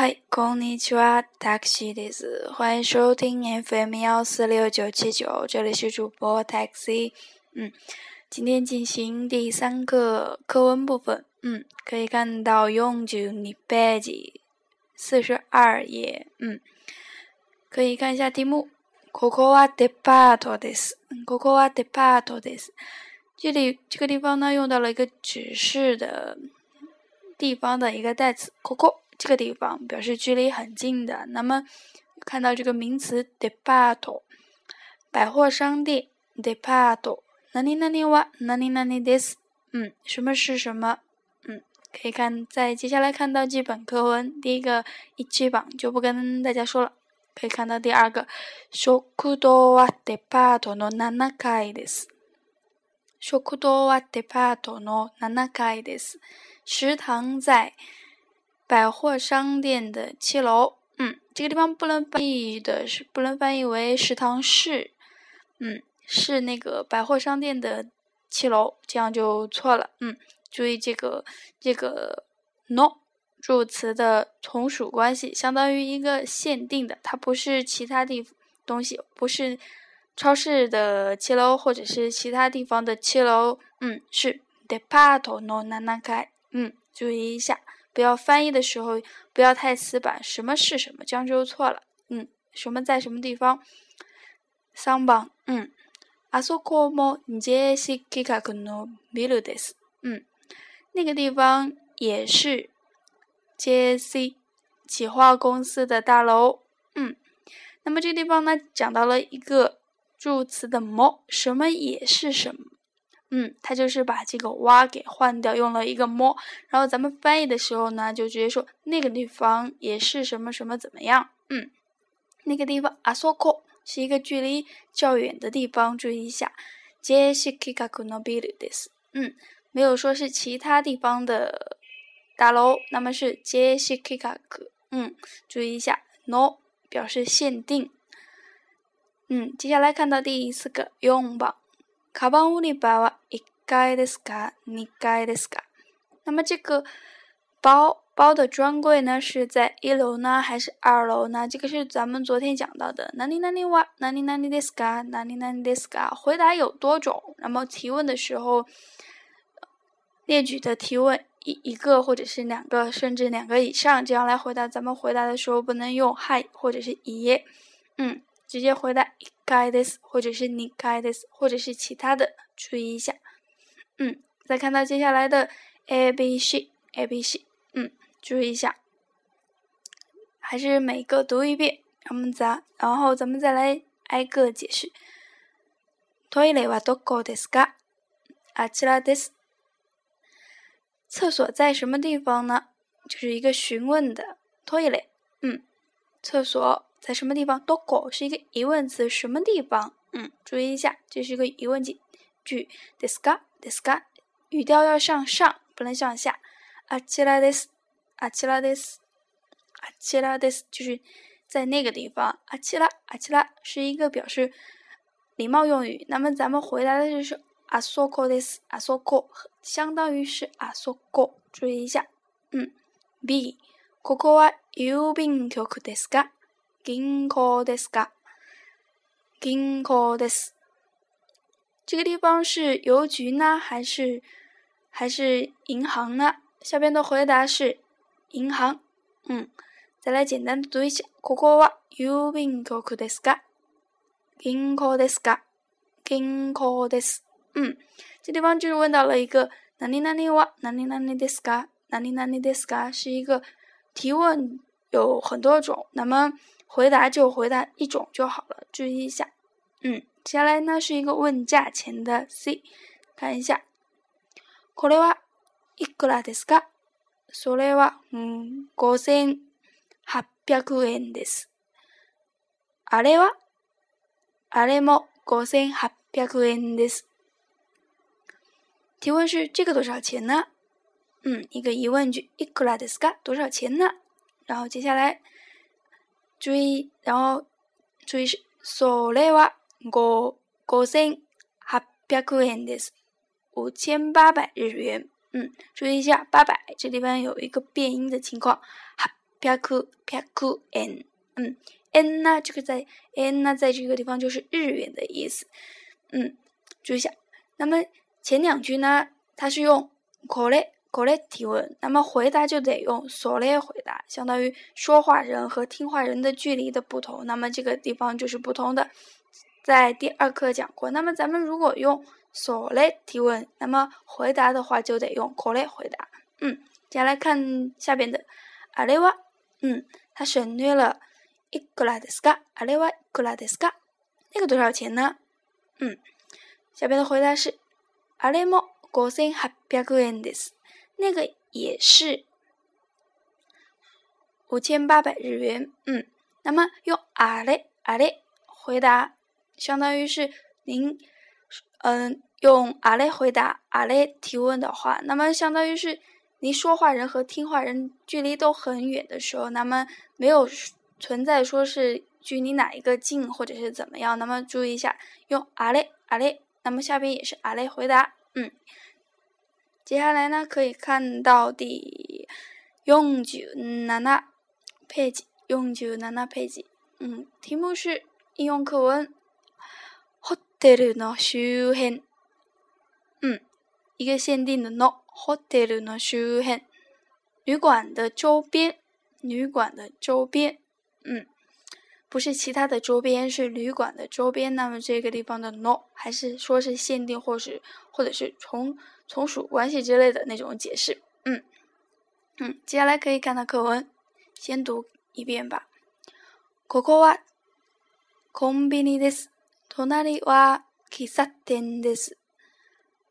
嗨，こんにちは、taxi です。欢迎收听 FM 幺四六九七九，这里是主播 taxi。嗯，今天进行第三课课文部分。嗯，可以看到用句你背几四十二页。嗯，可以看一下题目。ここはデパートです。ここはデパートです。这里这个地方呢，用到了一个指示的地方的一个代词。ここ。这个地方表示距离很近的。那么看到这个名词 d e p a r t o 百货商店 “department”，哪里哪里哇？哪里哪里？这是嗯，什么是什么？嗯，可以看在接下来看到基本课文，第一个“一番”就不跟大家说了。可以看到第二个“食堂啊，department 的七层的是食堂啊，department 的七层的是食堂在。”百货商店的七楼。嗯，这个地方不能翻译的是不能翻译为食堂是，嗯，是那个百货商店的七楼，这样就错了。嗯，注意这个这个 no。助词的从属关系相当于一个限定的，它不是其他地东西，不是超市的七楼或者是其他地方的七楼，嗯，是 department no na na ka，嗯，注意一下，不要翻译的时候不要太死板，什么是什么，这样就错了，嗯，什么在什么地方，三番，嗯，あそこも JC 企画のビルです，嗯，那个地方也是。J.C. 企划公司的大楼，嗯，那么这个地方呢，讲到了一个助词的么，什么也是什么， 嗯，它就是把这个哇给换掉，用了一个么，然后咱们翻译的时候呢，就直接说那个地方也是什么什么怎么样，嗯，那个地方阿索科是一个距离较远的地方，注意一下，J.C. 企画のビルです，嗯，没有说是其他地方的。大楼，那么是杰西卡克，嗯，注意一下，no 表示限定，嗯，接下来看到第四个用 卡邦乌里巴瓦一盖的斯卡，你盖的斯卡，那么这个包包的专柜呢是在一楼呢还是二楼呢？这个是咱们昨天讲到的，哪里哪里哇，哪里哪里的斯卡，哪里哪里的斯卡，回答有多种，那么提问的时候列举的提问。一一个或者是两个，甚至两个以上，这样来回答。咱们回答的时候不能用 “hi” 或者是“咦”，嗯，直接回答“kai des” 或者是 “ni kai des” 或者是其他的，注意一下。嗯，再看到接下来的 “a b c a b c”，嗯，注意一下，还是每个读一遍，我们再，然后咱们再来挨个解释。トイレはどこですか？あちらです。厕所在什么地方呢？就是一个询问的 toilet，嗯，厕所 在什么地方？doko 是一个疑问词，什么地方？嗯，注意一下，这是一个疑问句。句 deska deska，语调要向上，不能向下。あちらです。あちらです。あちらです，就是在那个地方。あちらあちら是一个表示礼貌用语。那么咱们回答的就是。あそこです。あそこ相当于是あそこ，注意一下。嗯，B，ここは郵便局ですか？ 銀行ですか？銀行です。这个地方是邮局呢，还是还是银行呢？下边的回答是银行。嗯，再来简单的读一下。ここは郵便局ですか？銀行ですか？銀行です。嗯，这地方就是问到了一个哪里哪里哇，哪里哪里 deska，哪里哪里 deska 是一个提问，有很多种，那么 回答就回答一种就好了，注意一下。嗯，接下来呢是一个问价钱的 C，看一下，これはいくらですか？それは嗯五千八百円です。あれはあれも五千八百円です。提问是这个多少钱呢？嗯，一个疑问句，いくらですか？多少钱呢？然后接下来 注意，然后注意是それは五五千八百円です。五千八百日元。嗯，注意一下八百这地方有一个变音的情况，八 百百円。嗯，n 呢，这个在 n 呢，在这个地方就是日元的意思。嗯，注意一下。那么前两句呢，它是用これ これ提问，那么回答就得用それ回答，相当于说话人和听话人的距离的不同。那么这个地方就是不同的，在第二课讲过。那么咱们如果用それ提问，那么回答的话就得用これ回答。嗯，接下来看下边的あれは，嗯，它省略了。いくらですか？あれはいくらですか？那个多少钱呢？嗯，下边的回答是あれも五千八百円です。 那个也是五千八百日元。嗯，那么用あれあれ回答，相当于是您嗯用あれ回答あれ提问的话，那么相当于是您说话人和听话人距离都很远的时候，那么没有。存在说是距离哪一个近，或者是怎么样？那么注意一下，用阿雷阿雷。那么下边也是阿雷回答。嗯， 接下来呢，可以看到第永久娜娜配置，永久娜娜配置。嗯，题目是应用课文。hotel の周辺。嗯，一个限定的 no hotel の周辺，旅馆的周边，旅馆的周边。嗯，不是其他的周边，是旅馆的周边。那么这个地方的 no 还是说是限定，或是或者是从从属关系之类的那种解释。嗯嗯，接下来可以看到课文，先读一遍吧。ここはコンビニです。隣は喫茶店です。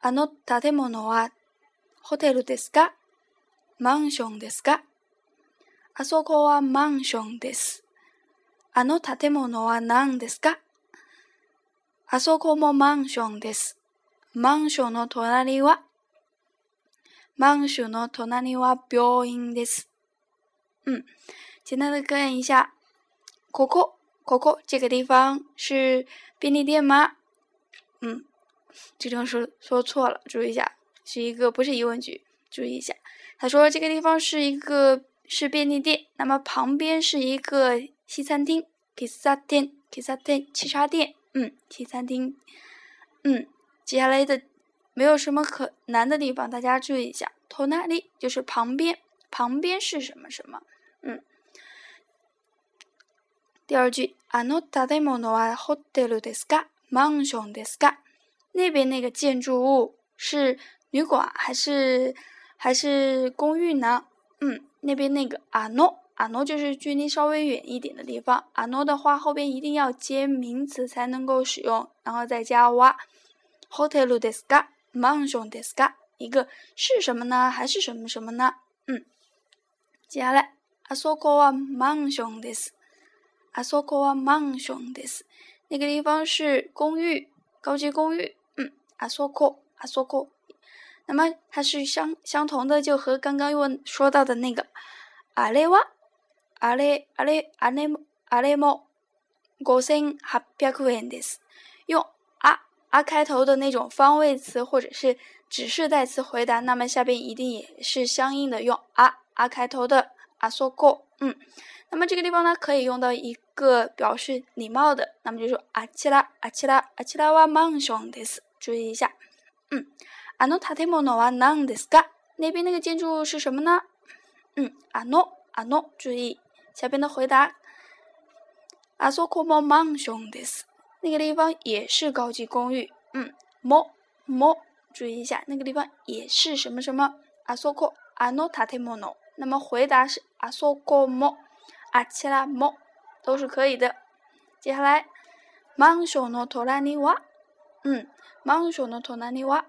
あの建物はホテルですかマンションですかあそこはマンションです。 あの建物は何ですか？あそこもマンションです。マンションの隣は、マンションの隣は病院です。嗯，简单的看一下，ここ、ここ这个地方是便利店吗？嗯，这地方说说错了，注意一下，是一个不是疑问句，注意一下。他说这个地方是一个是便利店，那么旁边是一个西餐厅，kiss 店，kiss 店，汽茶店，嗯，西餐厅，嗯，接下来的没有什么可难的地方，大家注意一下。头那里就是旁边，旁边是什么什么，嗯。第二句，あの建物はホテルですか？マンションですか？那边那个建筑物是旅馆还是还是公寓呢？嗯，那边那个阿诺， 阿诺就是距离稍微远一点的地方。阿诺的话后边一定要接名词才能够使用，然后再加哇。hotel desu ka，mansion desu ka，一个是什么呢？还是什么什么呢？嗯，接下来阿索科哇 mansion desu，阿索科哇 mansion desu，那个地方是公寓，高级公寓。嗯，阿索科，阿索科。那么它是相相同的，就和刚刚问说到的那个阿雷哇阿雷阿雷阿雷阿雷莫五千八百円です。用啊啊开头的那种方位词或者是指示代词回答，那么下边一定也是相应的用啊啊开头的啊说过嗯。那么这个地方呢，可以用到一个表示礼貌的，那么就说阿奇拉阿奇拉阿奇拉哇マンションです。注意一下，嗯。あの建物は何ですか？那边那个建筑物是什么呢？嗯，あのあの，注意 下边的回答。あそこもマンションです。那个地方也是高级公寓。嗯，もも，注意一下，那个地方也是什么什么？あそこあの建物。那么回答是あそこも、あちらも，都是可以的。接下来、マンションの隣は、嗯、マンションの隣は。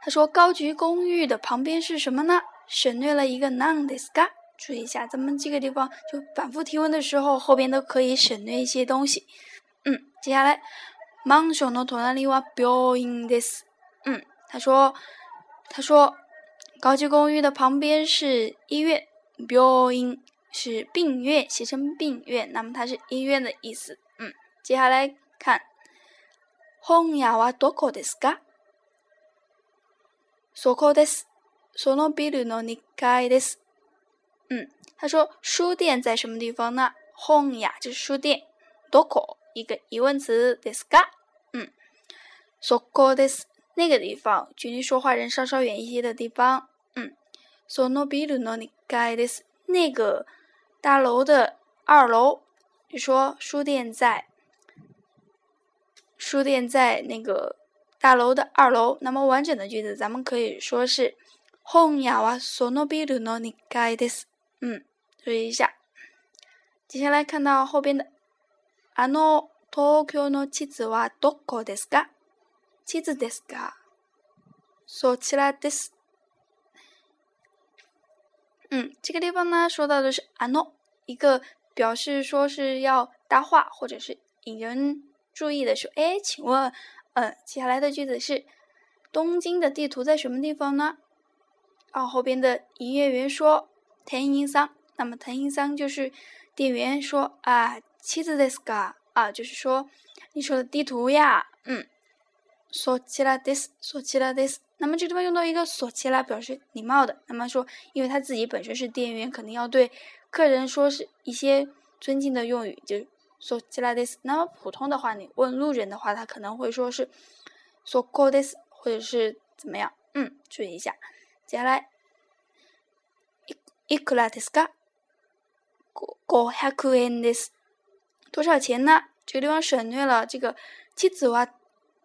他说：“高级公寓的旁边是什么呢？省略了一个 non d i s c a 注意一下，咱们这个地方就反复提问的时候，后边都可以省略一些东西。嗯，接下来，mansion no tonari wa building this。嗯，他说，他说，高级公寓的旁边是医院，building 是病院，写成病院，那么它是医院的意思。嗯，接下来看，本屋はどこですか？そこです。そのビルの二階です。 嗯， 他说书店在什么地方呢？本呀，就是书店。どこ一个疑问词ですか？嗯，そこです。那个地方，距离说话人稍稍远一些的地方。嗯，そのビルの二階です。那个大楼的二楼。就说书店在书店在那个大楼的二楼。那么完整的句子，咱们可以说是本屋はそのビルの二階です。嗯， 注意一下。接下来看到后边的。あの東京の地図はどこですか？地図ですか？そちらです。嗯，这个地方呢，说到的是あの一个表示说是要搭话或者是引人注意的说，哎，请问，嗯，接下来的句子是东京的地图在什么地方呢？啊，后边的营业员说，藤井桑， 那么藤井桑就是店员说啊。妻子ですか啊，就是说你说的地图呀，嗯，そちらです，そちらです。那么这地方用到一个そちら表示礼貌的，那么说，因为他自己本身是店员，肯定要对客人说是一些尊敬的用语，就そちらです。那么普通的话，你问路人的话，他可能会说是そこです，或者是怎么样？嗯，注意一下。接下来，いくらですか？ 五百円です。多少钱呢？这个地方省略了这个妻子は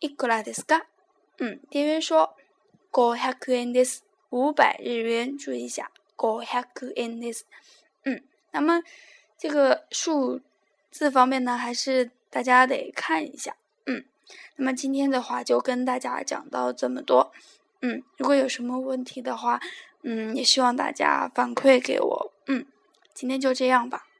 いくらですか？嗯，店员说五百円です，五百日元。注意一下，五百円です。嗯，那么这个数字方面呢，还是大家得看一下。嗯，那么今天的话就跟大家讲到这么多。嗯，如果有什么问题的话，嗯，也希望大家反馈给我。嗯， 今天就这样吧。